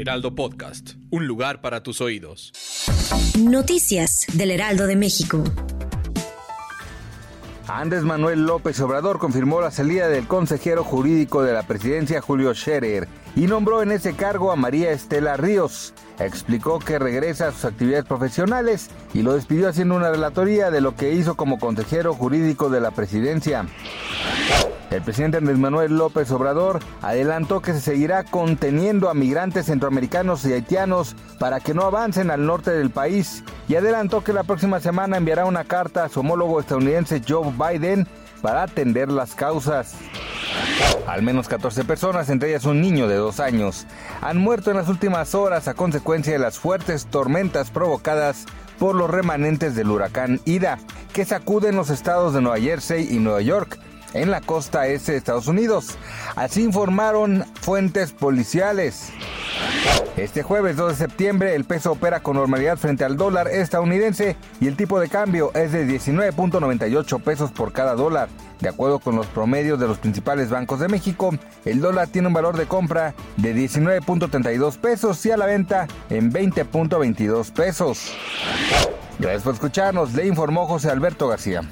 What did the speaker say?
Heraldo Podcast, un lugar para tus oídos. Noticias del Heraldo de México. Andrés Manuel López Obrador confirmó la salida del consejero jurídico de la presidencia Julio Scherer y nombró en ese cargo a María Estela Ríos. Explicó que regresa a sus actividades profesionales y lo despidió haciendo una relatoría de lo que hizo como consejero jurídico de la presidencia. El presidente Andrés Manuel López Obrador adelantó que se seguirá conteniendo a migrantes centroamericanos y haitianos para que no avancen al norte del país y adelantó que la próxima semana enviará una carta a su homólogo estadounidense Joe Biden para atender las causas. Al menos 14 personas, entre ellas un niño de dos años, han muerto en las últimas horas a consecuencia de las fuertes tormentas provocadas por los remanentes del huracán Ida, que sacuden los estados de Nueva Jersey y Nueva York en la costa este de Estados Unidos. Así informaron fuentes policiales. Este jueves 2 de septiembre el peso opera con normalidad frente al dólar estadounidense y el tipo de cambio es de 19.98 pesos por cada dólar. De acuerdo con los promedios de los principales bancos de México, el dólar tiene un valor de compra de 19.32 pesos y a la venta en 20.22 pesos. Gracias por escucharnos, le informó José Alberto García.